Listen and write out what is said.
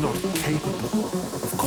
not capable of